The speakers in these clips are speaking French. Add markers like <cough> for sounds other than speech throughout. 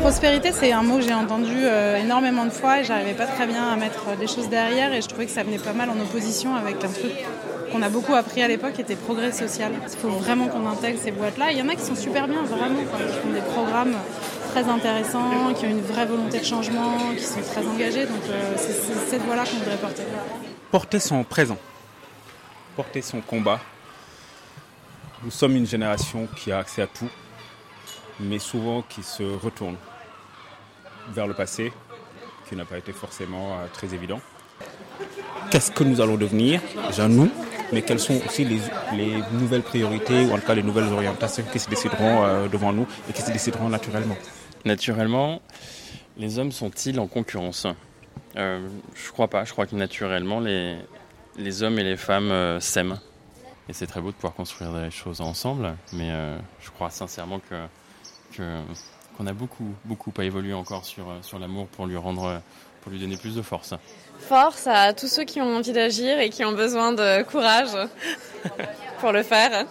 Prospérité, c'est un mot que j'ai entendu euh, énormément de fois et j'arrivais pas très bien à mettre euh, des choses derrière et je trouvais que ça venait pas mal en opposition avec un truc qu'on a beaucoup appris à l'époque qui était progrès social. Il faut vraiment qu'on intègre ces boîtes-là. Il y en a qui sont super bien, vraiment, qui font des programmes très intéressants, qui ont une vraie volonté de changement, qui sont très engagés. Donc euh, c'est cette voie-là qu'on devrait porter. Porter son présent, porter son combat. Nous sommes une génération qui a accès à tout, mais souvent qui se retourne vers le passé, qui n'a pas été forcément euh, très évident. Qu'est-ce que nous allons devenir? Déjà nous, mais quelles sont aussi les, les nouvelles priorités, ou en tout cas les nouvelles orientations qui se décideront euh, devant nous et qui se décideront naturellement? Naturellement, les hommes sont-ils en concurrence? Euh, Je crois pas. Je crois que naturellement, les, les hommes et les femmes euh, s'aiment. Et c'est très beau de pouvoir construire des choses ensemble. Mais euh, je crois sincèrement que que- qu'on a beaucoup, beaucoup à évoluer encore sur, euh, sur l'amour pour lui rendre, pour lui donner plus de force. Force à tous ceux qui ont envie d'agir et qui ont besoin de courage pour le faire.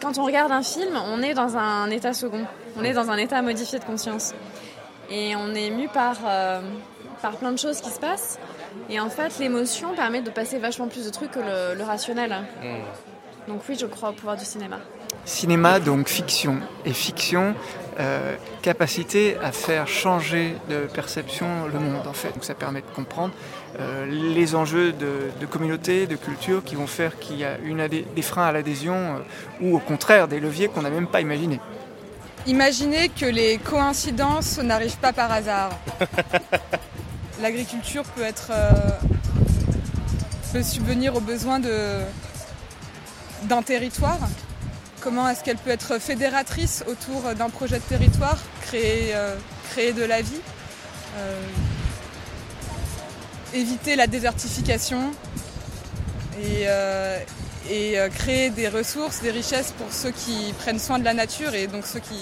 Quand on regarde un film, on est dans un état second. On est dans un état modifié de conscience. Et on est mu par, euh, par plein de choses qui se passent. Et en fait, l'émotion permet de passer vachement plus de trucs que le, le rationnel. Donc oui, je crois au pouvoir du cinéma. Cinéma, donc fiction. Et fiction, euh, capacité à faire changer de perception le monde, en fait. Donc ça permet de comprendre euh, les enjeux de, de communauté, de culture, qui vont faire qu'il y a une des freins à l'adhésion, euh, ou au contraire des leviers qu'on n'a même pas imaginés. Imaginez que les coïncidences n'arrivent pas par hasard. <laughs> L'agriculture peut être euh, peut subvenir aux besoins de d'un territoire. Comment est-ce qu'elle peut être fédératrice autour d'un projet de territoire, créer euh, créer de la vie, euh, éviter la désertification et et euh, créer des ressources, des richesses pour ceux qui prennent soin de la nature et donc ceux qui,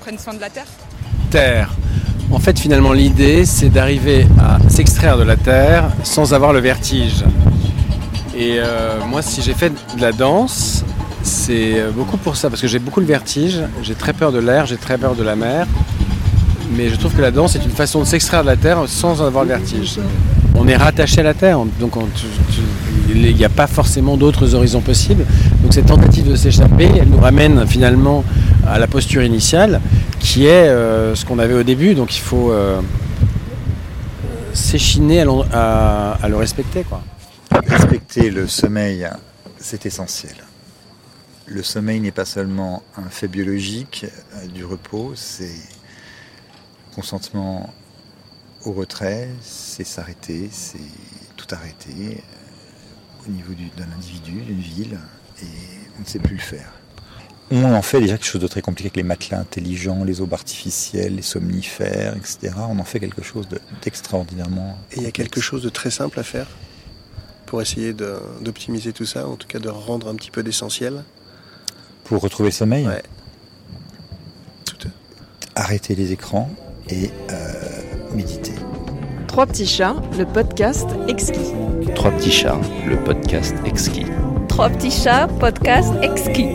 prennent soin de la terre. terre. En fait, finalement, l'idée, c'est d'arriver à s'extraire de la terre sans avoir le vertige. Et euh, moi, si j'ai fait de la danse, c'est euh, beaucoup pour ça, parce que j'ai beaucoup le vertige, j'ai très peur de l'air, j'ai très peur de la mer. Mais je trouve que la danse est une façon de s'extraire de la terre sans avoir le vertige. On est rattaché à la terre, donc on- tu- il n'y a pas forcément d'autres horizons possibles. Donc cette tentative de s'échapper, elle nous ramène finalement à la posture initiale, qui est euh, ce qu'on avait au début. Donc il faut euh, s'échiner à, le respecter. Respecter le sommeil, c'est essentiel. Le sommeil n'est pas seulement un fait biologique euh, du repos, c'est consentement au retrait, c'est s'arrêter, c'est tout arrêter au niveau du- d'un individu, d'une ville, et on ne sait plus le faire. On en fait déjà quelque chose de très compliqué avec les matelas intelligents, les aubes artificielles, les somnifères, etc. On en fait quelque chose de- d'extraordinairement. Et il y a quelque chose de très simple à faire pour essayer d'optimiser tout ça, en tout cas de rendre un petit peu d'essentiel. Pour retrouver le sommeil Ouais. Arrêter les écrans et euh, méditer. Trois petits chats, le podcast exquis. Trois petits chats, le podcast exquis. Trois petits chats, podcast exquis.